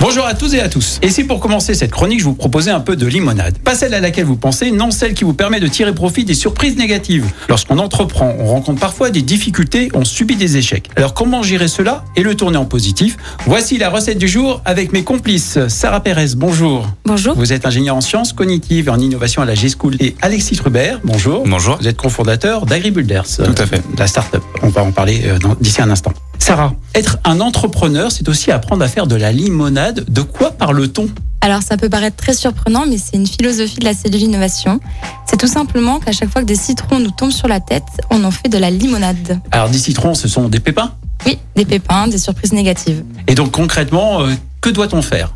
Bonjour à tous et à tous. Et si pour commencer cette chronique, je vous proposais un peu de limonade. Pas celle à laquelle vous pensez, non celle qui vous permet de tirer profit des surprises négatives. Lorsqu'on entreprend, on rencontre parfois des difficultés, on subit des échecs. Alors comment gérer cela et le tourner en positif Voici la recette du jour avec mes complices. Sarah Pérez, bonjour. Bonjour. Vous êtes ingénieur en sciences cognitives et en innovation à la G-School. Et Alexis Trubert, bonjour. Bonjour. Vous êtes cofondateur d'AgriBuilders. Tout à fait. La start-up. On va en parler euh, d'ici un instant. Sarah, être un entrepreneur, c'est aussi apprendre à faire de la limonade. De quoi parle-t-on? Alors ça peut paraître très surprenant, mais c'est une philosophie de la cellule innovation. C'est tout simplement qu'à chaque fois que des citrons nous tombent sur la tête, on en fait de la limonade. Alors, des citrons, ce sont des pépins? Oui, des pépins, des surprises négatives. Et donc, concrètement, euh, que doit-on faire?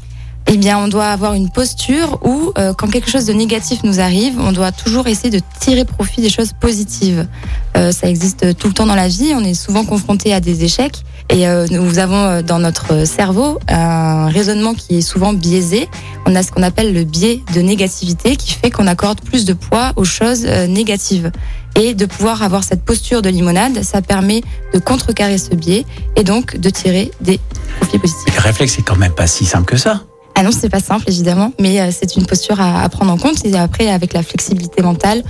Eh bien, on doit avoir une posture où, euh, quand quelque chose de négatif nous arrive, on doit toujours essayer de tirer profit des choses positives. Euh, ça existe tout le temps dans la vie. On est souvent confronté à des échecs. Et euh, nous avons euh, dans notre cerveau un raisonnement qui est souvent biaisé. On a ce qu'on appelle le biais de négativité qui fait qu'on accorde plus de poids aux choses euh, négatives. Et de pouvoir avoir cette posture de limonade, ça permet de contrecarrer ce biais et donc de tirer des profits positifs. Le réflexe, c'est quand même pas si simple que ça. Ah non, c'est pas simple évidemment, mais euh, c'est une posture à, à prendre en compte. Et après, avec la flexibilité mentale,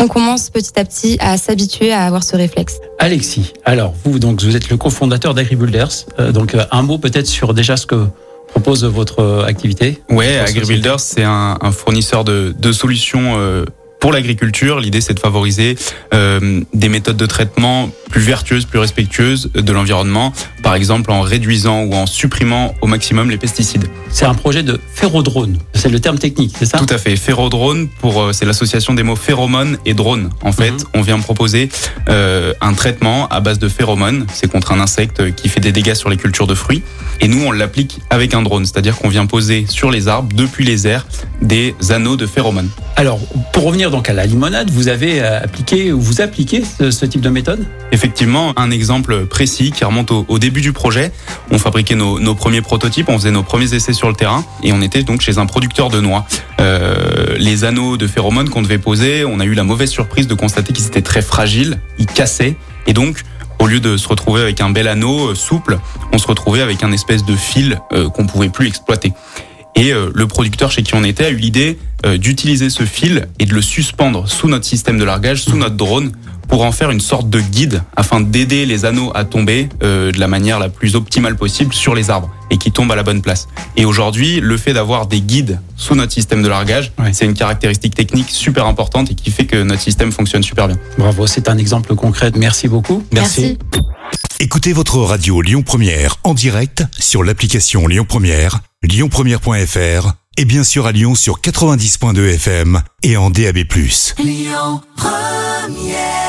on commence petit à petit à s'habituer à avoir ce réflexe. Alexis, alors, vous, donc, vous êtes le cofondateur d'AgriBuilders. Euh, donc, euh, un mot peut-être sur déjà ce que propose votre euh, activité. Ouais, AgriBuilders, c'est un, un fournisseur de, de solutions euh, pour l'agriculture. L'idée, c'est de favoriser euh, des méthodes de traitement plus vertueuses, plus respectueuses de l'environnement. Par exemple, en réduisant ou en supprimant au maximum les pesticides. C'est un projet de ferrodrone. C'est le terme technique, c'est ça? Tout à fait. Ferrodrone, pour euh, c'est l'association des mots phéromone et drone. En fait, Mhm. on vient proposer euh, un traitement à base de phéromones. C'est contre un insecte qui fait des dégâts sur les cultures de fruits. Et nous, on l'applique avec un drone, c'est-à-dire qu'on vient poser sur les arbres, depuis les airs, des anneaux de phéromones. Alors, pour revenir donc à la limonade, vous avez euh, appliqué ou vous appliquez ce, ce type de méthode? Effectivement, un exemple précis qui remonte au, au début du projet. On fabriquait nos, nos premiers prototypes, on faisait nos premiers essais sur le terrain et on était donc chez un producteur de noix. Euh, les anneaux de phéromones qu'on devait poser, on a eu la mauvaise surprise de constater qu'ils étaient très fragiles, ils cassaient et donc au lieu de se retrouver avec un bel anneau euh, souple, on se retrouvait avec un espèce de fil euh, qu'on pouvait plus exploiter. Et euh, le producteur chez qui on était a eu l'idée euh, d'utiliser ce fil et de le suspendre sous notre système de largage, sous notre drone, pour en faire une sorte de guide afin d'aider les anneaux à tomber euh, de la manière la plus optimale possible sur les arbres et qui tombent à la bonne place. Et aujourd'hui, le fait d'avoir des guides sous notre système de largage, Ouais. c'est une caractéristique technique super importante et qui fait que notre système fonctionne super bien. Bravo, c'est un exemple concret. Merci beaucoup. Écoutez votre radio Lyon Première en direct sur l'application Lyon Première, lyonpremière.fr et bien sûr à Lyon sur 90.2 FM et en DAB+. Lyon Première